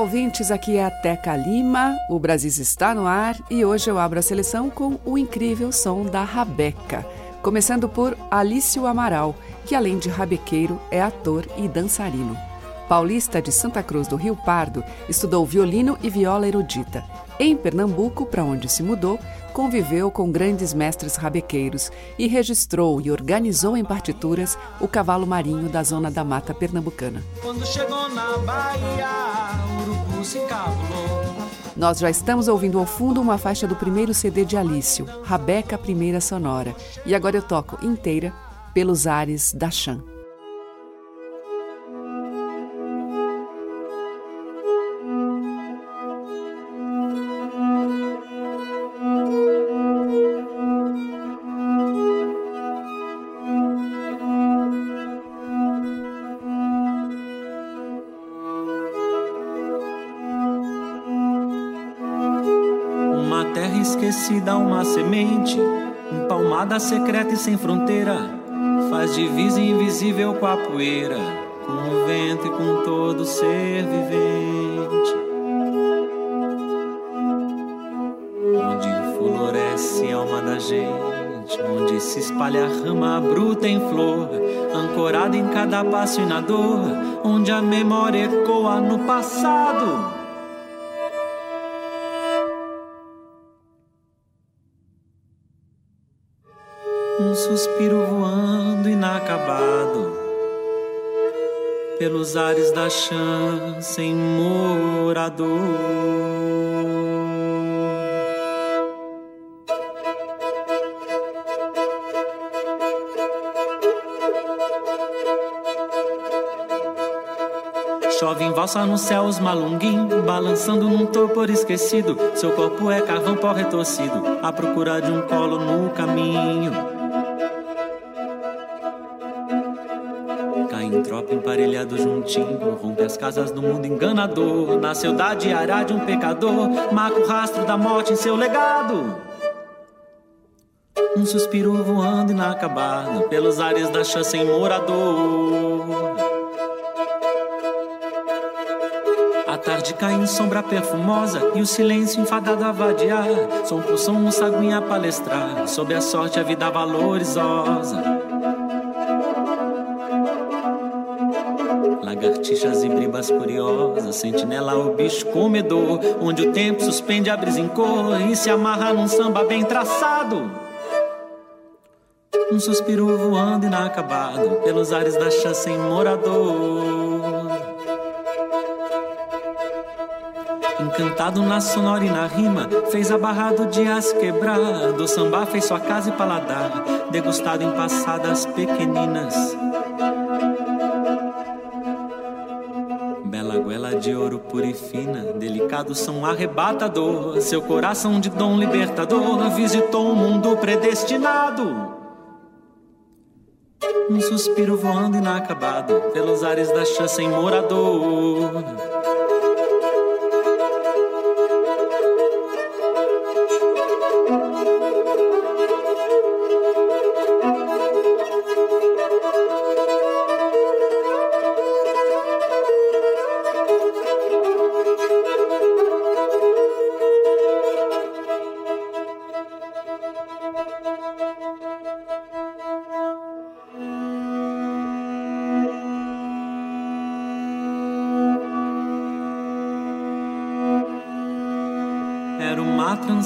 Olá, ouvintes, aqui é a Teca Lima, o Brasil está no ar e hoje eu abro a seleção com o incrível som da Rabeca, começando por Alício Amaral, que além de rabequeiro é ator e dançarino. Paulista de Santa Cruz do Rio Pardo, estudou violino e viola erudita. Em Pernambuco, para onde se mudou, conviveu com grandes mestres rabequeiros e registrou e organizou em partituras o cavalo marinho da zona da mata pernambucana. Quando chegou na Bahia, Nós já estamos ouvindo ao fundo uma faixa do primeiro CD de Alício, Rabeca Primeira Sonora. E agora eu toco inteira pelos ares da Chan. Esquecida, uma semente, empalmada secreta e sem fronteira, faz divisa invisível com a poeira, com o vento e com todo ser vivente. Onde floresce a alma da gente, onde se espalha a rama bruta em flor, ancorada em cada passo e na dor, onde a memória ecoa no passado. Suspiro voando inacabado pelos ares da chã sem morador. Chove em valsa no céu os malunguim, balançando num torpor esquecido. Seu corpo é carvão pó retorcido, à procura de um colo no caminho. Em tropa emparelhado juntinho, rompe as casas do mundo enganador. Nasceu da diária de um pecador, marca o rastro da morte em seu legado. Um suspiro voando inacabado, pelos ares da chã sem morador. A tarde cai em sombra perfumosa e o silêncio enfadado a vadiar. Som por som, um saguinha palestrar sobre a sorte a vida valorizosa. Lagartixas e bribas curiosas, sentinela o bicho comedor, onde o tempo suspende a brisa em cor e se amarra num samba bem traçado. Um suspiro voando inacabado pelos ares da chã sem morador. Encantado na sonora e na rima, fez a barra do dia se quebrar. Do samba fez sua casa e paladar, degustado em passadas pequeninas. De ouro pura e fina, delicado som arrebatador. Seu coração de dom libertador visitou um mundo predestinado. Um suspiro voando inacabado pelos ares da chã sem morador.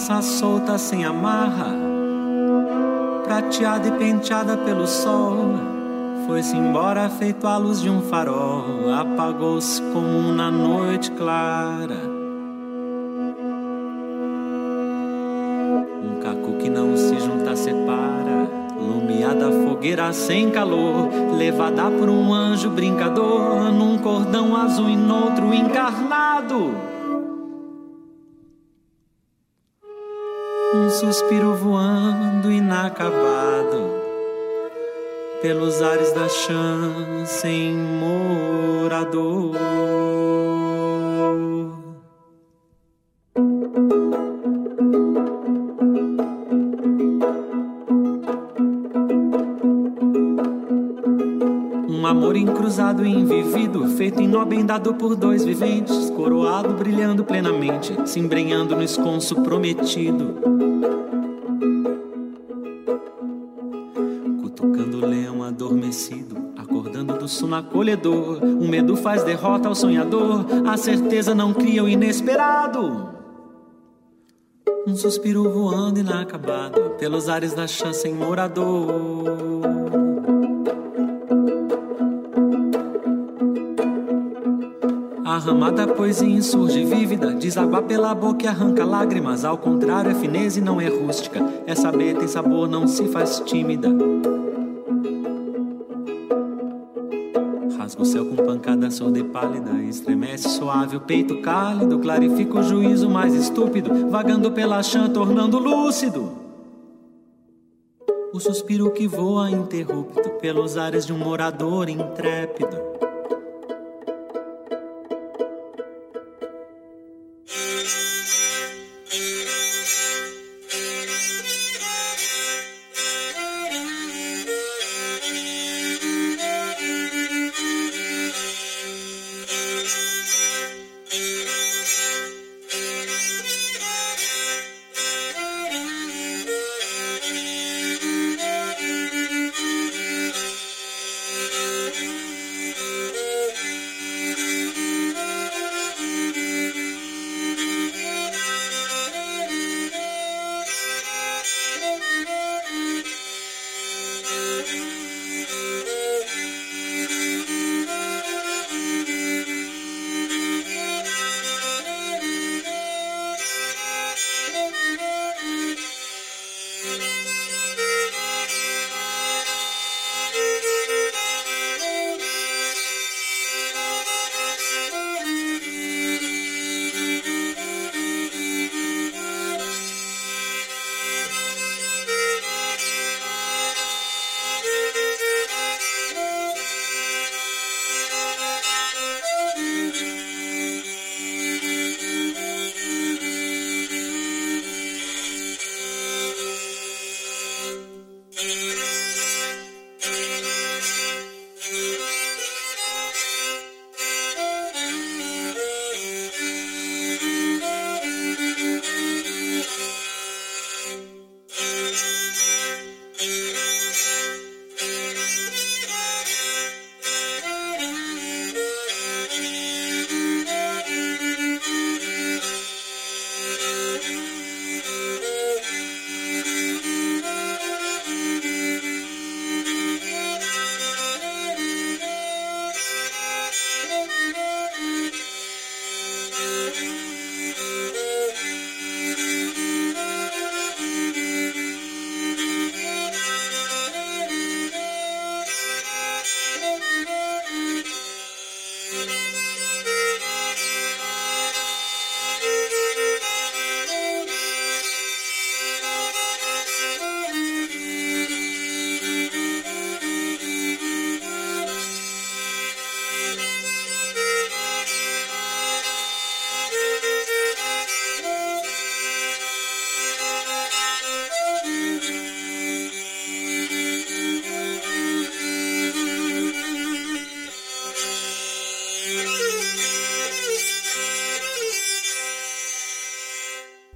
trança solta sem amarra, prateada e penteada pelo sol. Foi-se embora feito a luz de um farol, apagou-se como na noite clara. Um caco que não se junta separa, lumiada fogueira sem calor, levada por um anjo brincador, num cordão azul e noutro encarnado. Suspiro voando inacabado pelos ares da chã sem morador. Um amor encruzado e invivido, feito em nó dado por dois viventes, coroado brilhando plenamente, se embrenhando no esconso prometido. Adormecido, acordando do sono acolhedor. O medo faz derrota ao sonhador, a certeza não cria o inesperado. Um suspiro voando inacabado, pelos ares da chance em morador. A ramada poesia insurge vívida, desagua pela boca e arranca lágrimas. Ao contrário, é fineza e não é rústica. É saber, tem sabor, não se faz tímida. Rasga o céu com pancada sorda e pálida. Estremece suave o peito cálido. Clarifica o juízo mais estúpido. Vagando pela chã, tornando lúcido. O suspiro que voa interrupto pelos ares de um morador intrépido.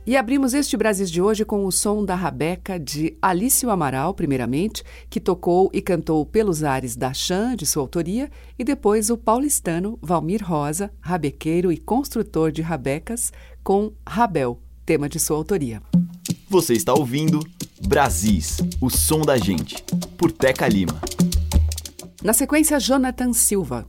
E abrimos este Brasis de hoje com o som da Rabeca de Alício Amaral, primeiramente, que tocou e cantou Pelos Ares da Chan, de sua autoria, e depois o paulistano Valmir Rosa, rabequeiro e construtor de rabecas, com Rabel, tema de sua autoria. Você está ouvindo Brasis, o som da gente, por Teca Lima. Na sequência, Jonathan Silva,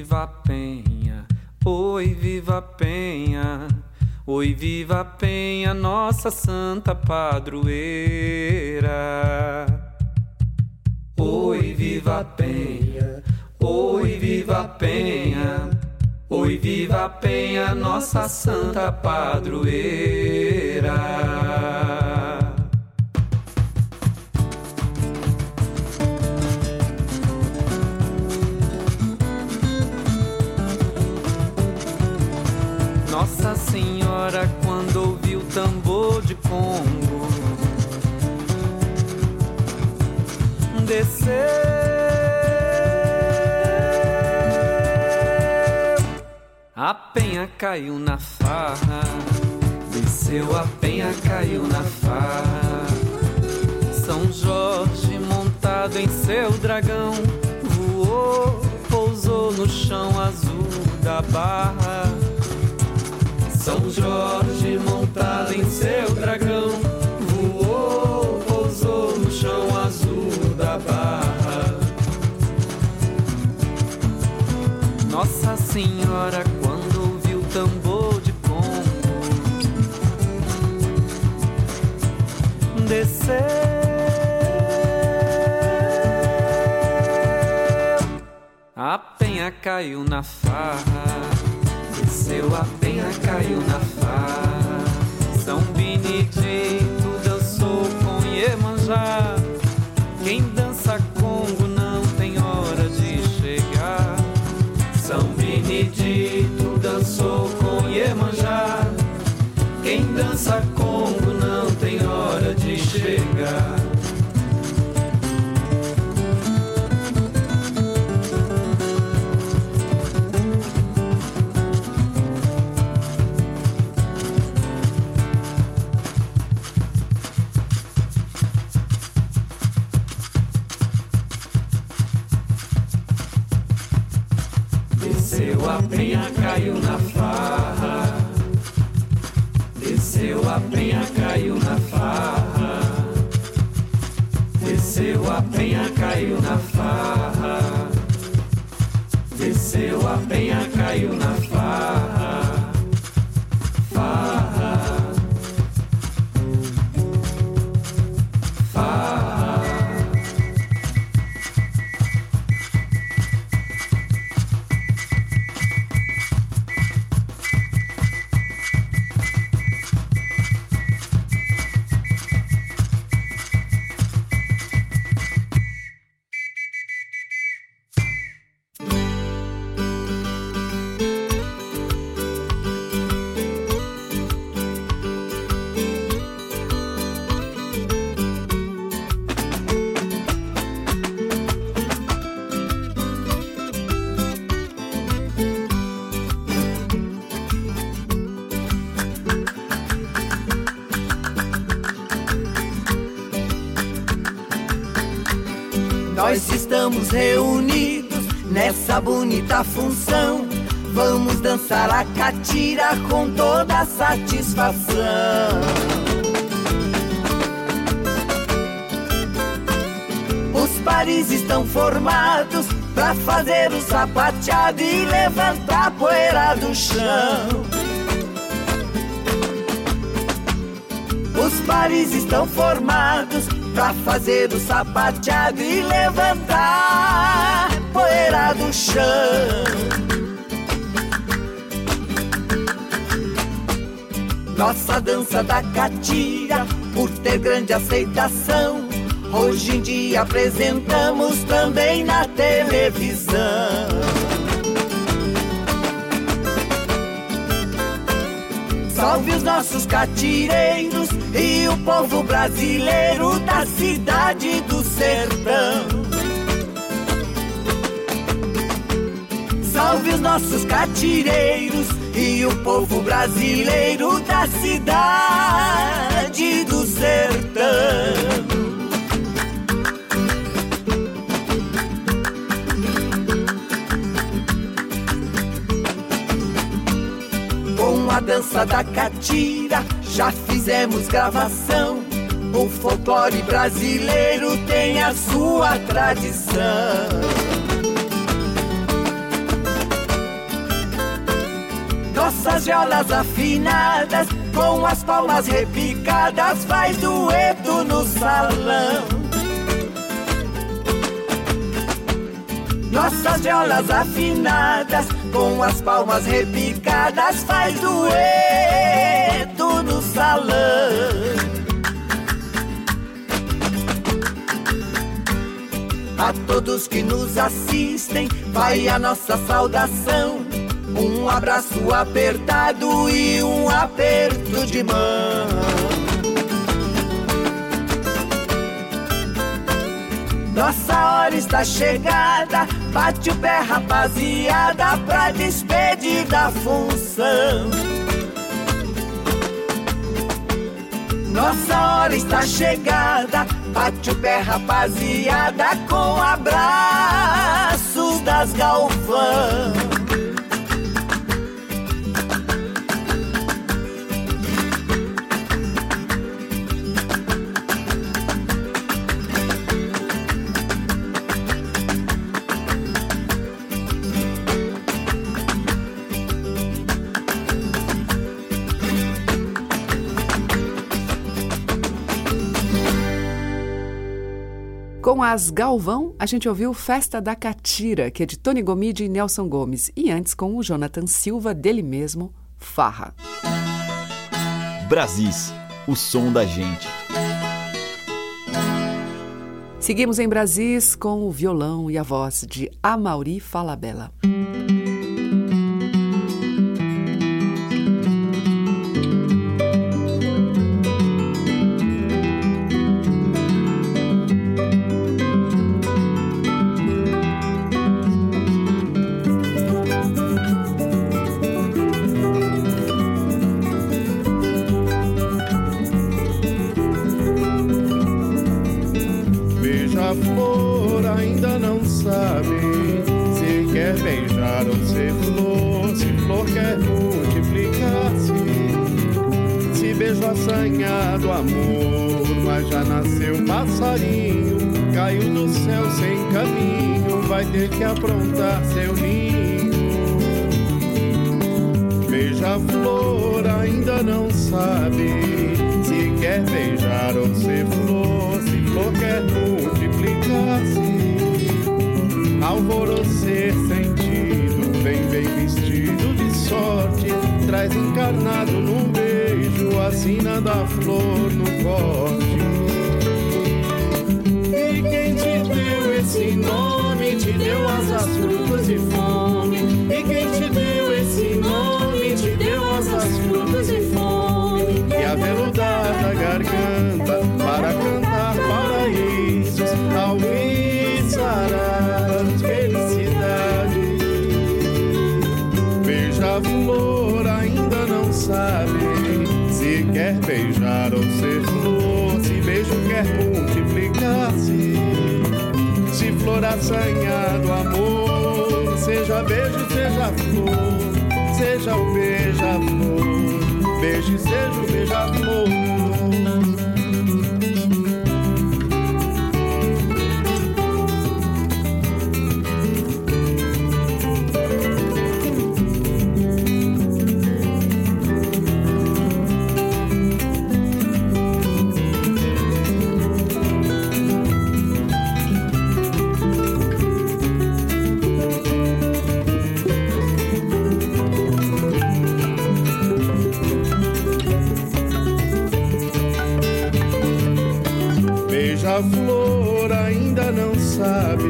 viva penha, oi, viva penha. Oi, viva Penha, nossa santa padroeira. Oi, viva Penha, oi, viva Penha. Oi, viva Penha, nossa santa padroeira. Nossa Senhora quando ouviu o tambor de Congo desceu. A penha caiu na farra, desceu a penha caiu na farra. São Jorge montado em seu dragão voou, pousou no chão azul da barra. São Jorge montado em seu dragão voou, pousou no chão azul da barra. Nossa Senhora quando ouviu o tambor de pombo desceu. A penha caiu na farra desceu a penha, caiu na farra. São Benedito dançou com Iemanjá. Quem dança Congo não tem hora de chegar. São Benedito dançou com Iemanjá. Quem dança Congo Desceu satisfação. Os pares estão formados pra fazer o sapateado e levantar a poeira do chão. Os pares estão formados Pra fazer o sapateado e levantar poeira do chão Nossa dança da catira, por ter grande aceitação Hoje em dia apresentamos também na televisão Salve os nossos catireiros e o povo brasileiro da cidade do sertão. Salve os nossos catireiros e o povo brasileiro da cidade do sertão. com a dança da catira já fizemos gravação. O folclore brasileiro tem a sua tradição. Nossas violas afinadas, com as palmas repicadas, faz dueto no salão. Nossas violas afinadas, com as palmas repicadas, faz dueto no salão. A todos que nos assistem, vai a nossa saudação. Um abraço apertado e um aperto de mão. Nossa hora está chegada, bate o pé rapaziada pra despedir da função. Nossa hora está chegada, bate o pé rapaziada com abraços das galvão. Com as Galvão, a gente ouviu Festa da Catira, que é de Tony Gomide e Nelson Gomes, e antes com o Jonathan Silva, dele mesmo, Farra. Brasis, o som da gente. Seguimos em Brasis com o violão e a voz de Amauri Falabella. Beija-flor sabe se quer beijar ou ser flor, se flor quer multiplicar-se. Alvorocer sentido, vem bem vestido de sorte, traz encarnado num beijo a sina da flor no corte. E quem te deu esse nome, te deu asas, frutos e fome. E quem te quer multiplicar-se. Se flor assanhado amor, seja beijo, seja flor, seja o beija-flor, beijo seja o. Beija-flor sabe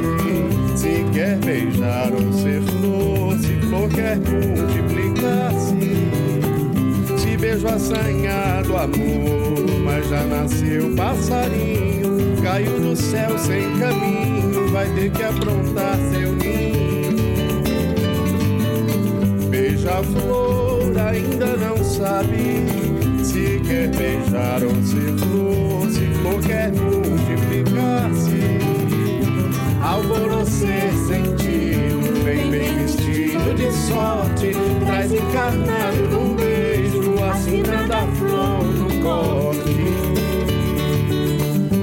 se quer beijar ou ser flor, se flor quer multiplicar-se. Se beijo assanhado amor, mas já nasceu passarinho, caiu do céu sem caminho, vai ter que aprontar seu ninho. Beija-flor ainda não sabe se quer beijar ou ser flor, se flor quer multiplicar-se. Alvorocer sentido, vem bem vestido de sorte, traz encarnado num beijo a sina da flor no corte.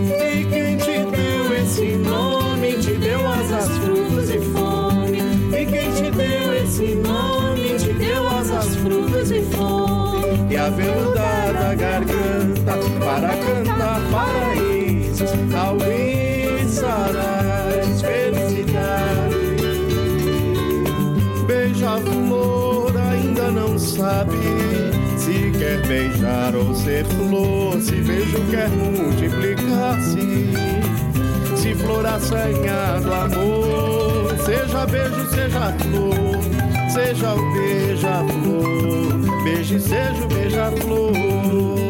E quem te deu esse nome, te deu asas, frutos e fome. E quem te deu esse nome, te deu asas, frutos aveludada garganta para cantar paraísos ser flor se beijo quer multiplicar-se se flor assanhado amor seja beijo seja flor seja o beija-flor beije seja o beija-flor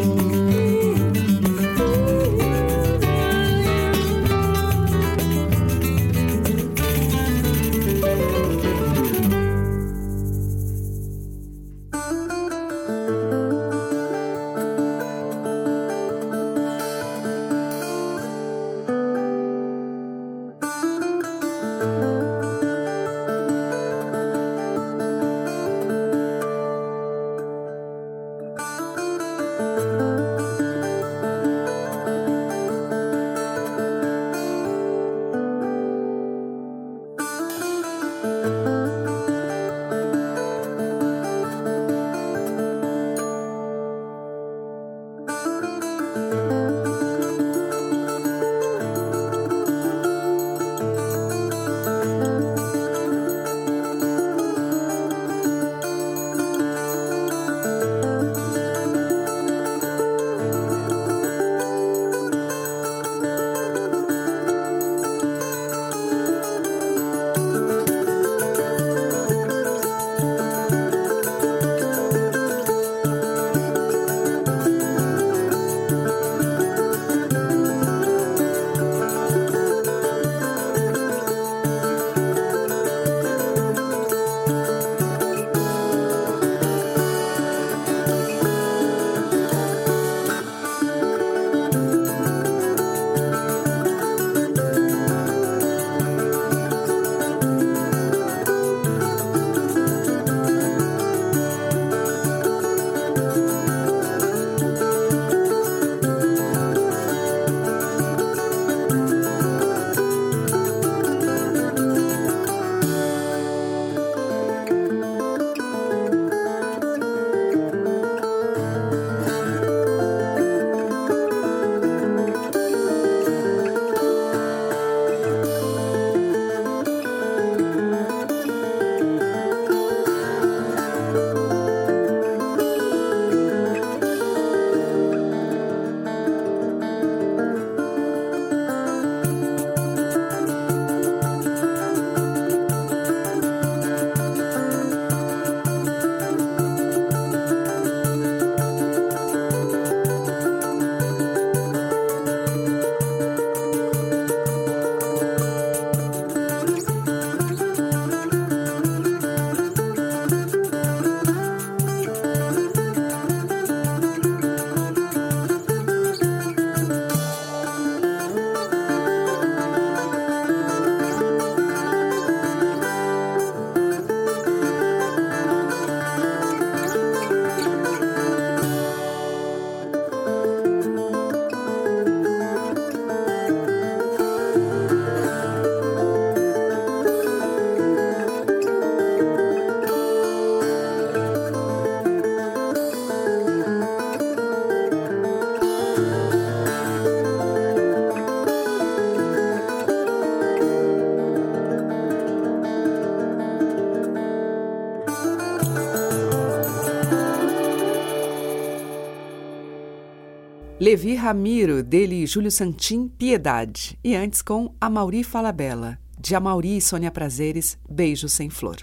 Levi Ramiro, dele Júlio Santim, Piedade. E antes com Amauri Falabella, de Amauri e Sônia Prazeres, Beijo Sem Flor.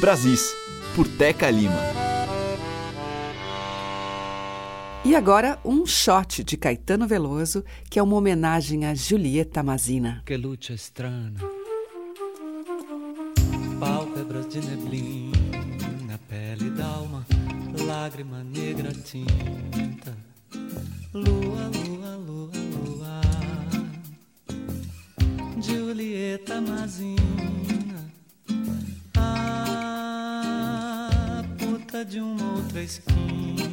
Brasis, por Teca Lima. E agora, um shot de Caetano Veloso, que é uma homenagem a Julieta Mazina. Que luta estranha, pálpebras de neblina, pele d'alma, lágrima negra tinta esquina.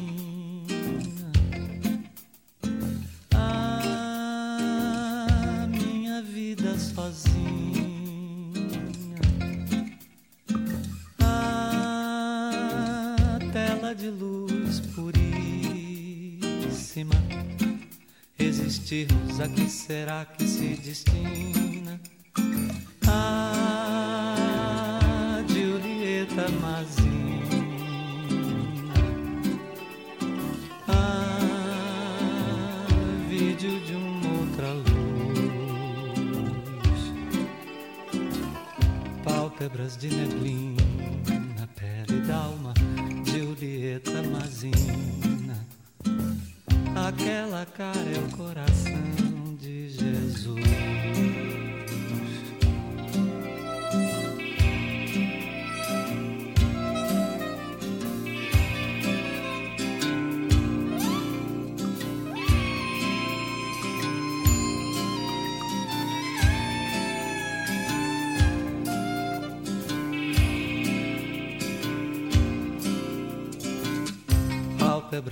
A minha vida sozinha. A tela de luz puríssima. Existirmos a que será que se destina?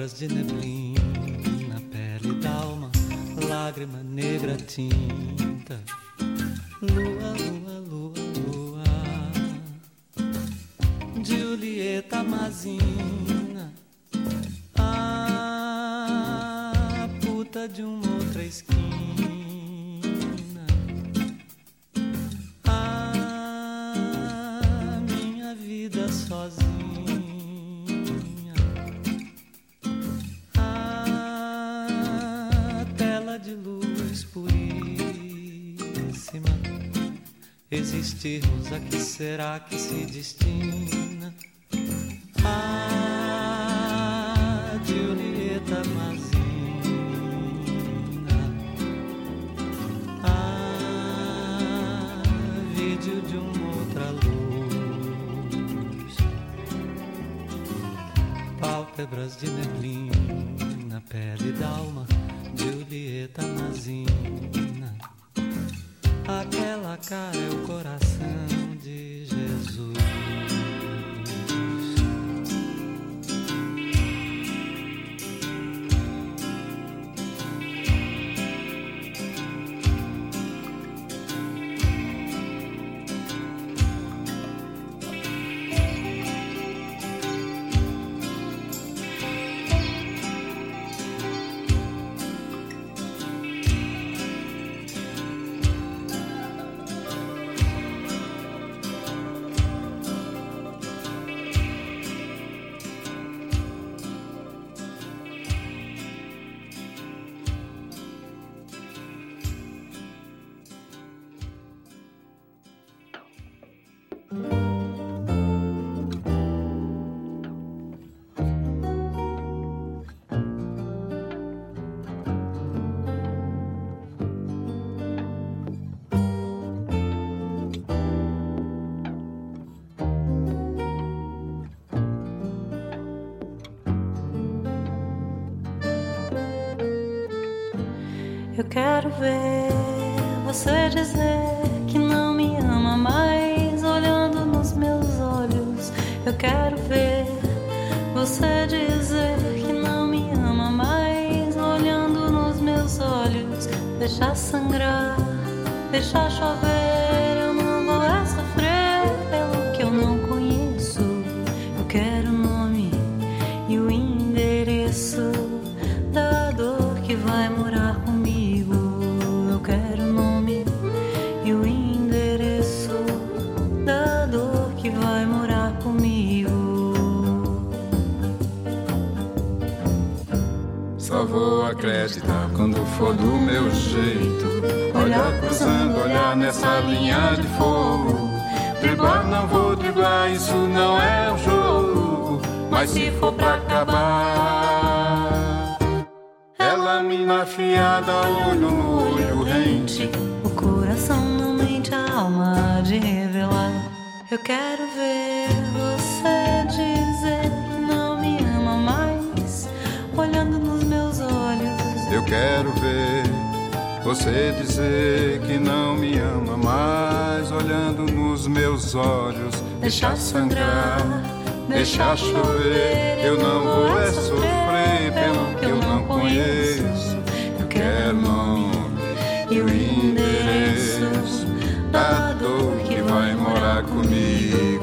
De neblina, pele d'alma, lágrima negra tinta. Lua, lua, lua, lua. Julieta Mazina, a puta de uma outra esquina. Que se destina? Eu quero ver você dizer que não me ama mais, olhando nos meus olhos. Eu quero ver você dizer que não me ama mais, olhando nos meus olhos. Deixar sangrar, deixar chover. Quando for do meu jeito. Olhar cruzando, olhar nessa linha de fogo. Driblar, não vou driblar, isso não é um jogo. Mas se for pra acabar, ela me afiada, olho no olho rente. O coração não mente, a alma de revelar. Eu quero ver quero ver você dizer que não me ama mais, olhando nos meus olhos, deixar sangrar, deixar chover. Eu não vou é sofrer pelo que eu não conheço. Eu quero nome e o endereço da dor que vai morar comigo.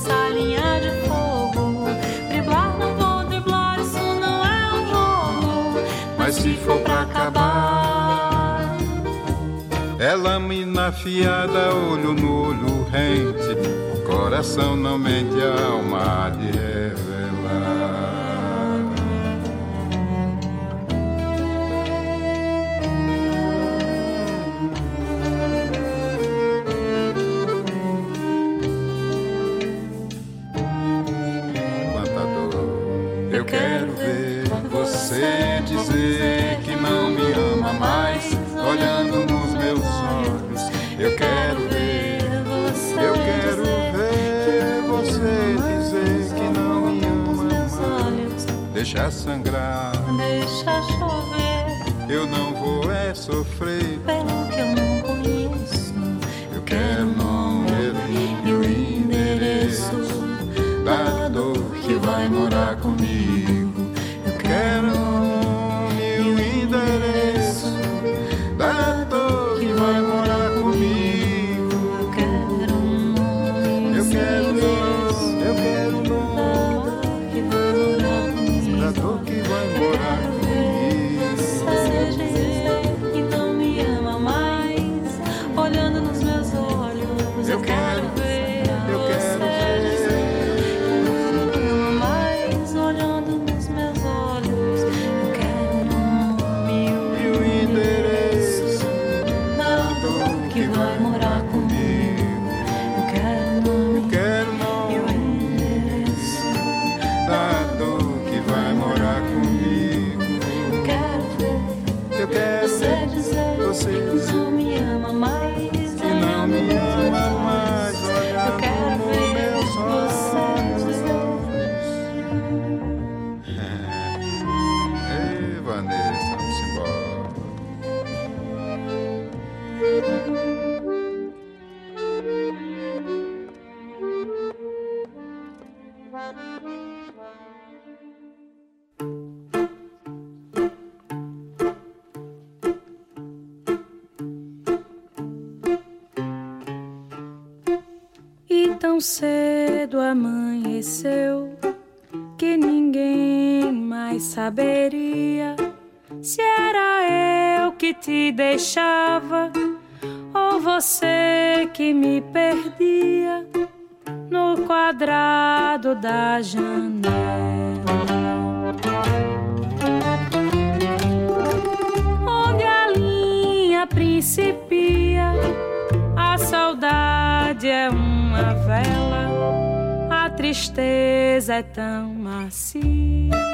essa linha de fogo. Driblar não vou driblar, isso não é um jogo. Mas se for pra acabar, é lâmina afiada, olho no olho rente. Coração não mente, alma de rei. deixa sangrar, deixa chover. Eu não vou é sofrer pelo que eu não conheço. Eu quero o nome e o endereço da dor que vai morar comigo. cedo amanheceu que ninguém mais saberia se era eu que te deixava ou você que me perdia no quadrado da janela. Onde a linha principia, a saudade é um vela, a tristeza é tão macia.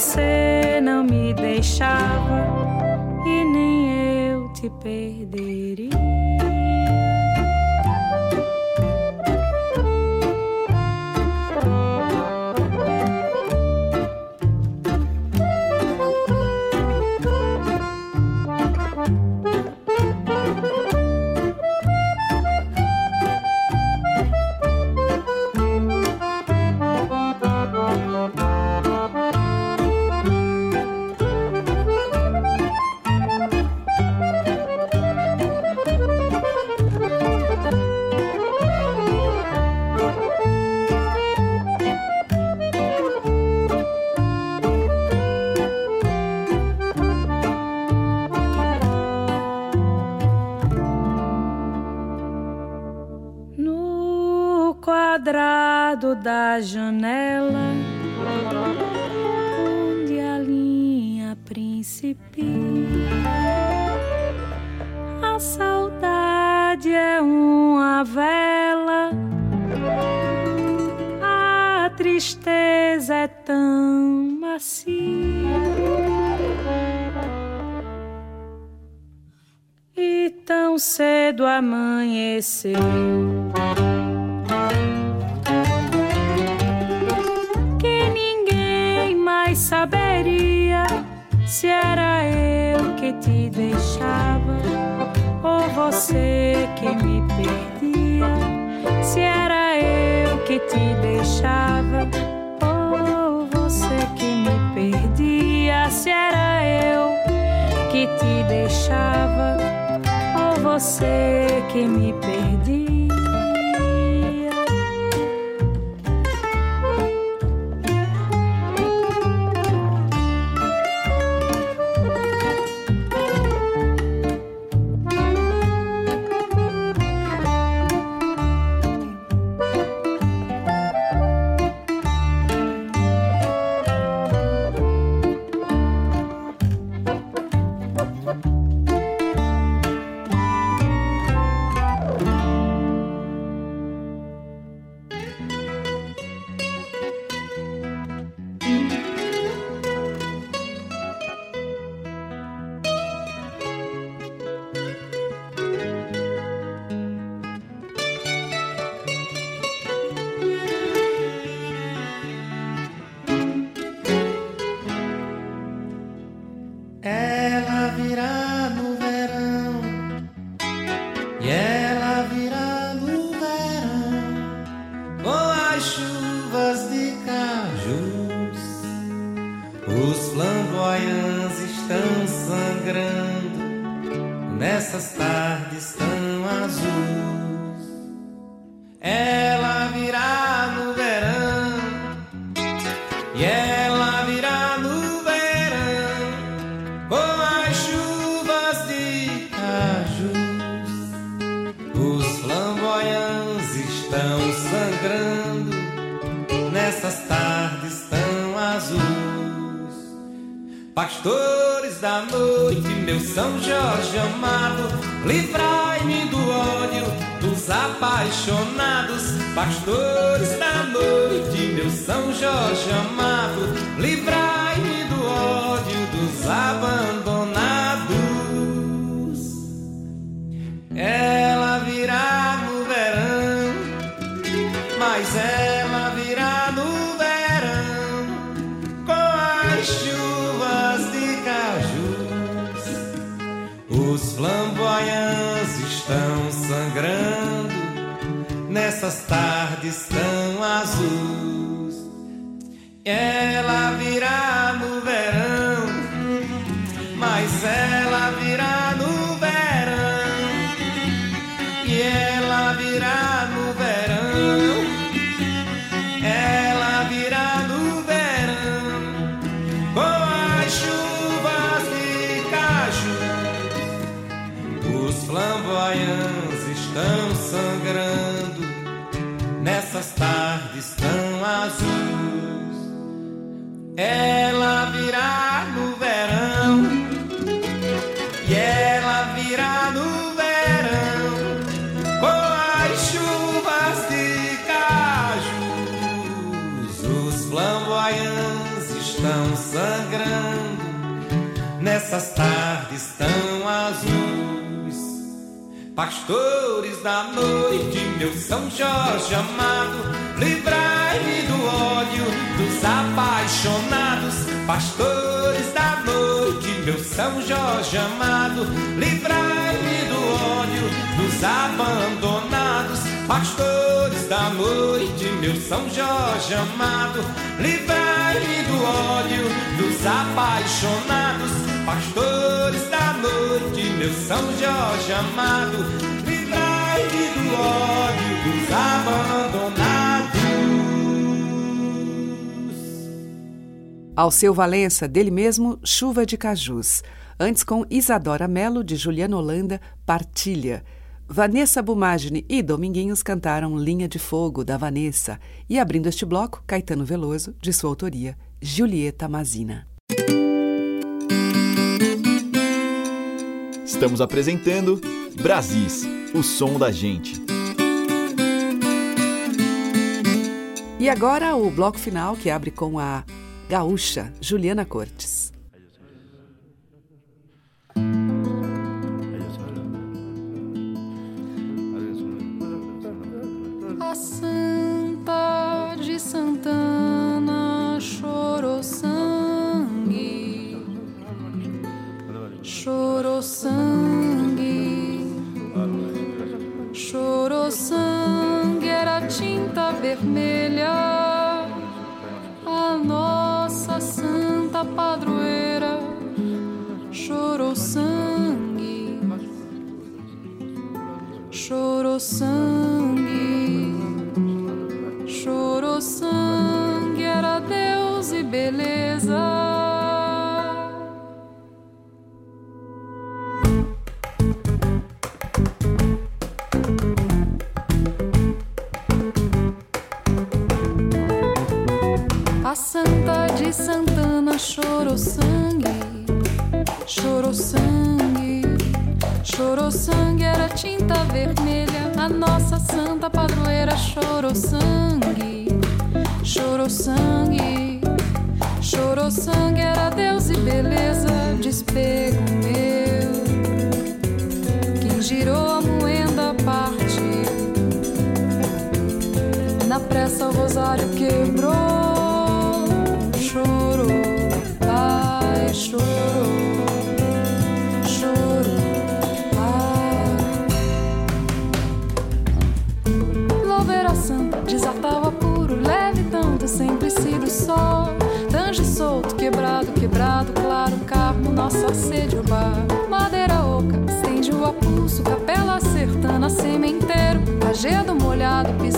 você não me deixava e nem eu te perderia. Me perdia. Se era eu que te deixava ou você que me perdia. Pastores da noite, meu São Jorge amado, livrai-me do ódio dos apaixonados. Pastores da noite, meu São Jorge amado, livrai-me do ódio dos abandonados. essas tardes tão azuis. Yeah. Essas tardes tão azuis. Pastores da noite, meu São Jorge amado, livrai-me do ódio dos apaixonados. Pastores da noite, meu São Jorge amado, livrai-me do ódio dos abandonados. Pastores da noite, meu São Jorge amado, livrai-me do ódio dos apaixonados pastores da noite, meu São Jorge amado, livrai-me do ódio dos abandonados. Ao seu Valença, dele mesmo, Chuva de Cajus. Antes com Isadora Melo, de Juliana Holanda, Partilha. Vanessa Bumagine e Dominguinhos cantaram Linha de Fogo, da Vanessa. E abrindo este bloco, Caetano Veloso, de sua autoria, Julieta Mazina. Estamos apresentando Brasis, o som da gente. E agora o bloco final que abre com a gaúcha Juliana Cortes. A Santa de Santana chorou sangue, chorou sangue, era tinta vermelha, a nossa santa padroeira. Chorou sangue, chorou sangue, chorou sangue, era Deus e beleza. De Santana chorou sangue, chorou sangue, chorou sangue, era tinta vermelha. A nossa santa padroeira chorou sangue, chorou sangue, chorou sangue, era Deus e beleza. Despego meu, quem girou a moenda partiu. Na pressa o rosário quebrou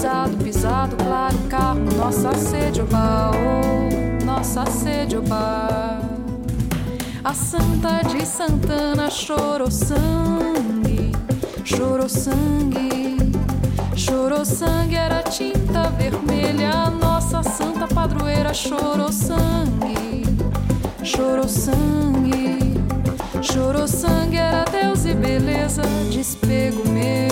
pisado, pisado, claro, carmo, nossa sede, o bar. A Santa de Santana chorou sangue, chorou sangue, chorou sangue, era tinta vermelha. Nossa santa padroeira chorou sangue, chorou sangue, chorou sangue, era Deus e beleza. Despego meu,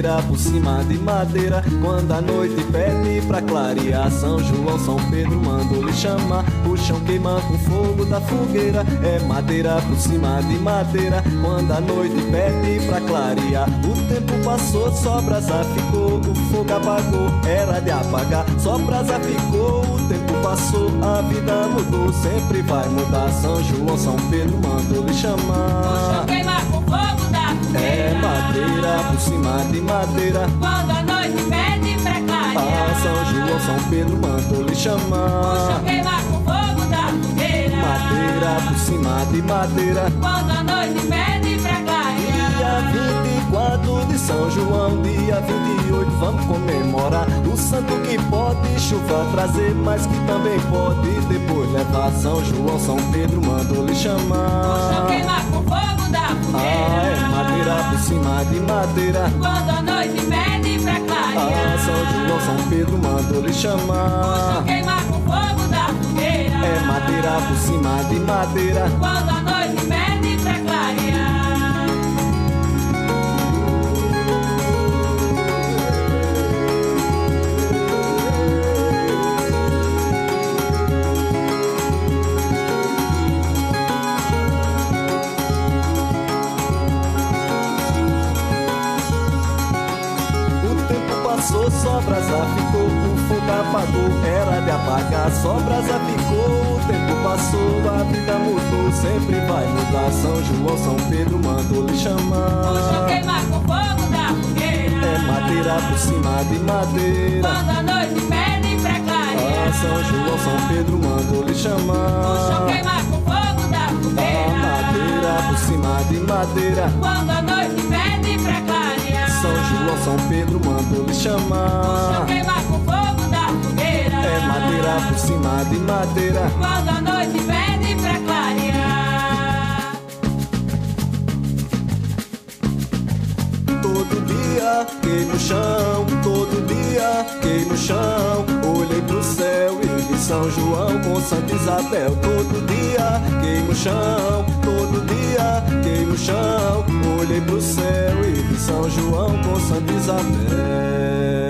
madeira por cima de madeira. Quando a noite pede pra clarear. São João, São Pedro mandou lhe chamar. O chão queima com fogo da fogueira. É madeira por cima de madeira. Quando a noite pede pra clarear. O tempo passou, só brasa ficou. O fogo apagou, era de apagar. Só brasa ficou, o tempo passou, a vida mudou. Sempre vai mudar. São João, São Pedro mandou lhe chamar por cima de madeira. Quando a noite pede precária. Ah, São João, São Pedro, mandou lhe chamar. Puxa, queima com fogo da fogueira. Madeira por cima de madeira. Quando a noite pede precária. Dia 20 feriado de São João, dia 28, vamos comemorar o santo que pode chuva trazer, mas que também pode depois levar São João, São Pedro mandou lhe chamar. Puxa queimar com fogo da fogueira. Ah, é madeira por cima de madeira. Quando a noite pede pra clarear. Ah, São João, São Pedro mandou lhe chamar. Puxa queimar com fogo da fogueira. É madeira por cima de madeira. Quando a noite pede passou, só brasa ficou, o fogo apagou, era de apagar, só brasa ficou, o tempo passou, a vida mudou, sempre vai mudar. São João, São Pedro mandou lhe chamar. queimar com fogo da fogueira. É madeira por cima de madeira. Quando a noite pede pra Ah, clarear. São João, São Pedro mandou lhe chamar. queimar com fogo da Ah, fogueira. madeira por cima de madeira. Quando a São João, São Pedro mandou lhe chamar. queimar com fogo da fogueira. É madeira por cima de madeira. Quando a noite pede pra clarear. Todo dia queimo o chão, todo dia queimo o chão. São João com Santa Isabel. Todo dia queimo o chão, todo dia queimo o chão. Olhei pro céu e vi São João com Santa Isabel.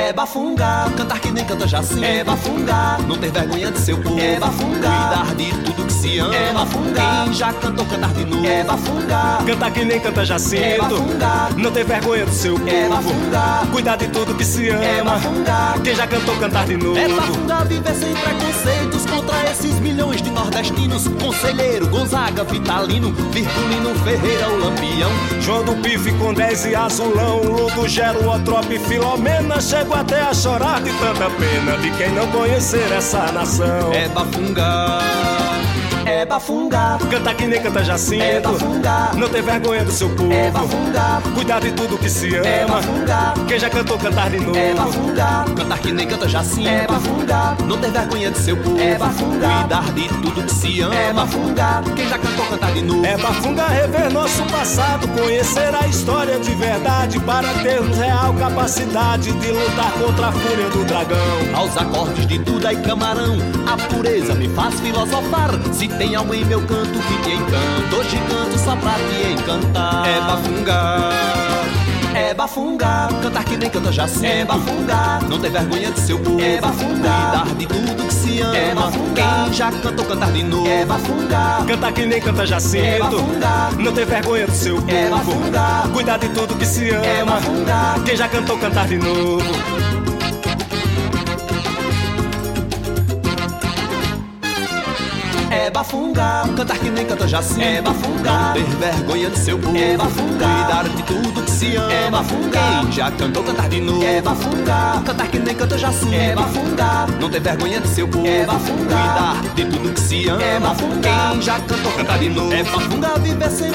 É bafungar, cantar que nem canta Jacinto. É bafungar, não ter vergonha de seu povo. É bafungar, cuidar de tudo que se ama. É bafungar, quem já cantou cantar de novo. É bafungar, cantar que nem canta Jacinto. É bafungar, não ter vergonha do seu povo. É bafungar, cuidar de tudo que se ama. É bafungar, quem já cantou cantar de novo. É bafungar, viver sem preconceitos contra esses milhões de nordestinos. Conselheiro, Gonzaga, Vitalino, Virgulino, Ferreira, o Lampião. João do Pife com 10 e Azulão, Ludo, Gero, Otrope, Filomena, chego até a chorar de tanta pena de quem não conhecer essa nação. É bafungar. É bafungar, canta que nem canta Jacinto. É bafungar, não ter vergonha do seu povo. É bafungar, cuidar de tudo que se ama. É bafungar, quem já cantou cantar de novo. É bafungar, cantar que nem canta Jacinto. É bafungar, não ter vergonha do seu povo. É bafungar, cuidar de tudo que se ama. É bafungar, quem já cantou cantar de novo. É bafungar rever nosso passado, conhecer a história de verdade para termos real capacidade de lutar contra a fúria do dragão. Aos acordes de Duda e Camarão, a pureza me faz filosofar. Se tem algo em meu canto que te encanta, hoje canto só pra te encantar. É bafungar. É bafungar, cantar que nem canta Jacinto. É bafungar, não ter vergonha de seu povo. É bafungar, cuidar de tudo que se ama. É bafungar, quem já cantou cantar de novo. É bafungar, cantar que nem canta Jacinto. É bafungar, não ter vergonha do seu povo. É bafungar, cuidar de tudo que se ama. É bafungar, quem já cantou cantar de novo. É bafungar, cantar que nem canta Jacinto. É bafungar, não ter vergonha de seu povo. É bafungar, cuidar de tudo que se ama. É bafungar, quem já cantou cantar de novo. É bafungar, cantar que nem canta Jacinto. É bafungar, não ter vergonha de seu povo. É bafungar, cuidar de tudo que se ama. É bafungar, quem já cantou cantar de novo. É bafungar, viver sem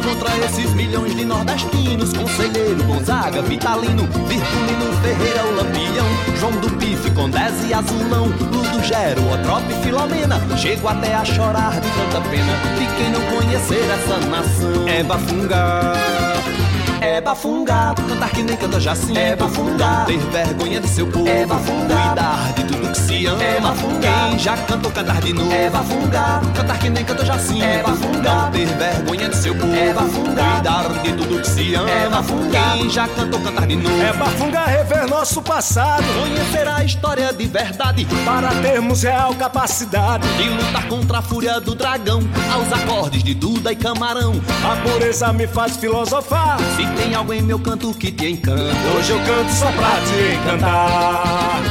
contra esses milhões de nordestinos. Conselheiro, Gonzaga, Vitalino, Virgulino, Ferreira, o Lampião, João do Pife, Condés e Azulão, Ludo Gero, Otrope, Filomena. Chego até a chorar de tanta pena de quem não conhecer essa nação. É bafungar. É bafungar, cantar que nem canta Jacinto. É bafungar, ter vergonha de seu povo. É bafungar, cuidar de tudo que se ama. É bafungar, quem já cantou cantar de novo. É bafungar, cantar que nem canta Jacinto. É bafungar, não ter vergonha de seu povo. É bafungar, cuidar de tudo que se ama. É bafungar, quem já cantou cantar de novo. É bafungar rever nosso passado, conhecer a história de verdade para termos real capacidade de lutar contra a fúria do dragão. Aos acordes de Duda e Camarão, a pureza me faz filosofar. Se tem algo em meu canto que te encanta. Hoje eu canto só pra te encantar.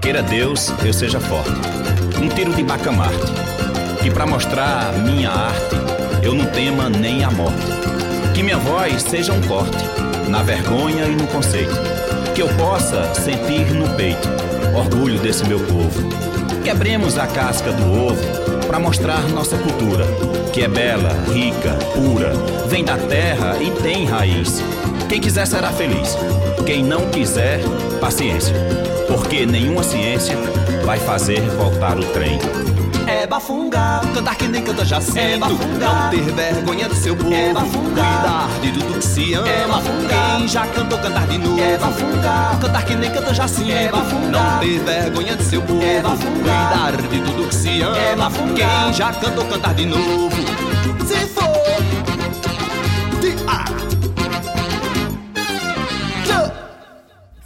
Queira Deus, eu seja forte. Um tiro de bacamarte. Que pra mostrar minha arte, eu não tema nem a morte. Que minha voz seja um corte, na vergonha e no conceito. Que eu possa sentir no peito orgulho desse meu povo. Quebremos a casca do ovo para mostrar nossa cultura, que é bela, rica, pura, vem da terra e tem raiz. Quem quiser será feliz, quem não quiser, paciência, porque nenhuma ciência vai fazer voltar o trem. É bafungar, cantar que nem canta Jacinto. É bafungar, não ter vergonha do seu povo. É bafungar, cuidar de tudo que se ama. É bafungar, quem já cantou cantar de novo. É bafungar, cantar que nem canta Jacinto. É bafungar, não ter vergonha do seu povo. É bafungar, cuidar de tudo que se ama. É bafungar, quem já cantou cantar de novo.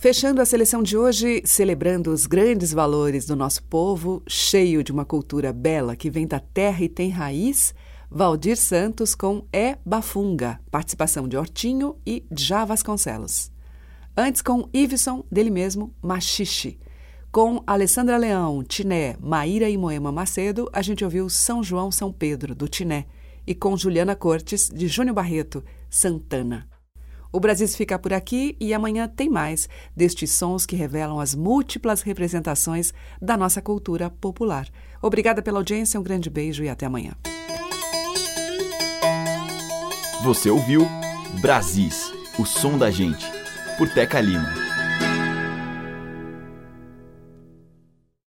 Fechando a seleção de hoje, celebrando os grandes valores do nosso povo, cheio de uma cultura bela que vem da terra e tem raiz, Valdir Santos com É Bafunga, participação de Hortinho e Djá Vasconcelos. Antes com Iveson, dele mesmo, Machixe. Com Alessandra Leão, Tiné, Maíra e Moema Macedo, a gente ouviu São João São Pedro, do Tiné. E com Juliana Cortes, de Júnior Barreto, Santana. O Brasil fica por aqui e amanhã tem mais destes sons que revelam as múltiplas representações da nossa cultura popular. Obrigada pela audiência, um grande beijo e até amanhã. Você ouviu Brasis, o som da gente, por Teca Lima.